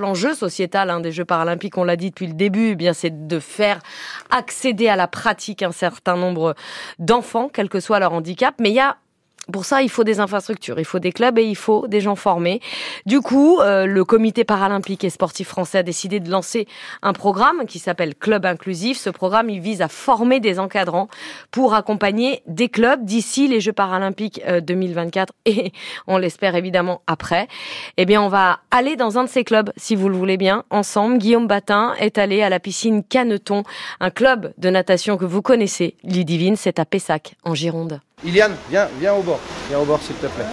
L'enjeu sociétal hein, des Jeux paralympiques, on l'a dit depuis le début, eh bien c'est de faire accéder à la pratique un certain nombre d'enfants, quel que soit leur handicap. Mais il y a pour ça, il faut des infrastructures, il faut des clubs et il faut des gens formés. Du coup, euh, le comité paralympique et sportif français a décidé de lancer un programme qui s'appelle Club Inclusif. Ce programme, il vise à former des encadrants pour accompagner des clubs d'ici les Jeux paralympiques 2024 euh, et on l'espère évidemment après. Eh bien, on va aller dans un de ces clubs, si vous le voulez bien, ensemble. Guillaume Batin est allé à la piscine Caneton, un club de natation que vous connaissez. Ludivine, c'est à Pessac, en Gironde. Iliane, viens, viens au bord. Viens au bord, s'il te plaît.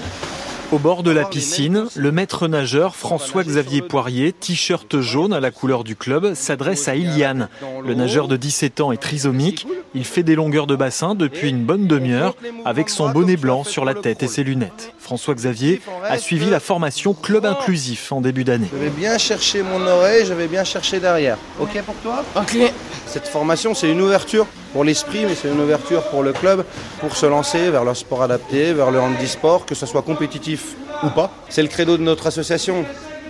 Au bord de la piscine, le maître nageur François-Xavier Poirier, t-shirt jaune à la couleur du club, s'adresse à Iliane. Le nageur de 17 ans est trisomique. Il fait des longueurs de bassin depuis une bonne demi-heure avec son bonnet blanc sur la tête et ses lunettes. François-Xavier a suivi la formation Club Inclusif en début d'année. Je vais bien chercher mon oreille, je vais bien chercher derrière. Ok pour toi? Ok. Cette formation, c'est une ouverture pour l'esprit, mais c'est une ouverture pour le club pour se lancer vers le sport adapté, vers le handisport, que ce soit compétitif ou pas. C'est le credo de notre association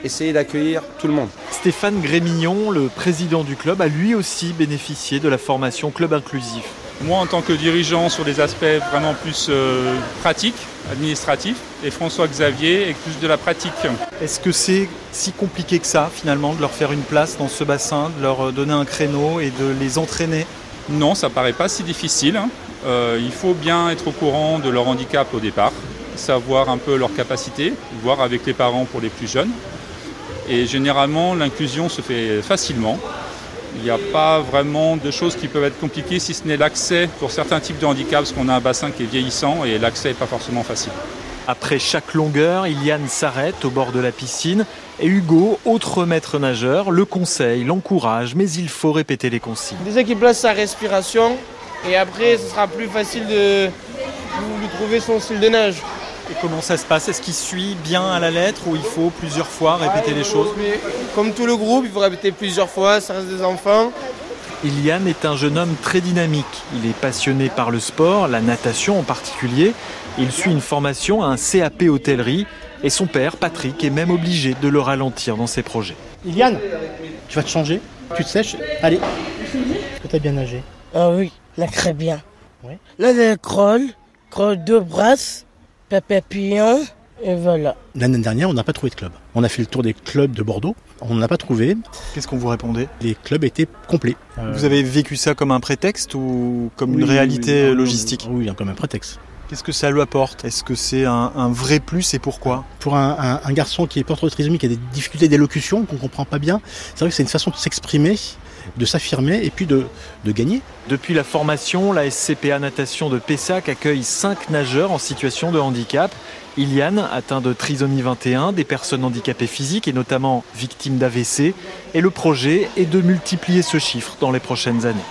essayer d'accueillir tout le monde. Stéphane Grémignon, le président du club, a lui aussi bénéficié de la formation Club Inclusif. Moi, en tant que dirigeant, sur des aspects vraiment plus euh, pratiques, administratifs, et François Xavier avec plus de la pratique. Est-ce que c'est si compliqué que ça, finalement, de leur faire une place dans ce bassin, de leur donner un créneau et de les entraîner Non, ça paraît pas si difficile. Euh, il faut bien être au courant de leur handicap au départ, savoir un peu leurs capacités, voir avec les parents pour les plus jeunes. Et généralement, l'inclusion se fait facilement. Il n'y a pas vraiment de choses qui peuvent être compliquées si ce n'est l'accès pour certains types de handicaps, parce qu'on a un bassin qui est vieillissant et l'accès n'est pas forcément facile. Après chaque longueur, Iliane s'arrête au bord de la piscine et Hugo, autre maître nageur, le conseille, l'encourage, mais il faut répéter les consignes. Déjà qu'il place sa respiration et après ce sera plus facile de lui trouver son style de nage. Et comment ça se passe? Est-ce qu'il suit bien à la lettre ou il faut plusieurs fois répéter les choses? Comme tout le groupe, il faut répéter plusieurs fois, ça reste des enfants. Iliane est un jeune homme très dynamique. Il est passionné par le sport, la natation en particulier. Il suit une formation à un CAP hôtellerie et son père, Patrick, est même obligé de le ralentir dans ses projets. Iliane, tu vas te changer, tu te sèches, allez. Est-ce que tu as bien nagé Ah oui, là très bien. Là, le crawl, crawl deux brasses, papillon, et voilà. L'année dernière, on n'a pas trouvé de club. On a fait le tour des clubs de Bordeaux, on n'a pas trouvé. Qu'est-ce qu'on vous répondait? Les clubs étaient complets. Vous avez vécu ça comme un prétexte ou comme une réalité logistique? Oui, comme un prétexte. Qu'est-ce que ça lui apporte? Est-ce que c'est un, un, vrai plus et pourquoi? Pour un, un, un, garçon qui est porteur de trisomie, qui a des difficultés d'élocution, qu'on ne comprend pas bien, c'est vrai que c'est une façon de s'exprimer, de s'affirmer et puis de, de, gagner. Depuis la formation, la SCPA Natation de Pessac accueille 5 nageurs en situation de handicap. Iliane, atteint de trisomie 21, des personnes handicapées physiques et notamment victimes d'AVC. Et le projet est de multiplier ce chiffre dans les prochaines années.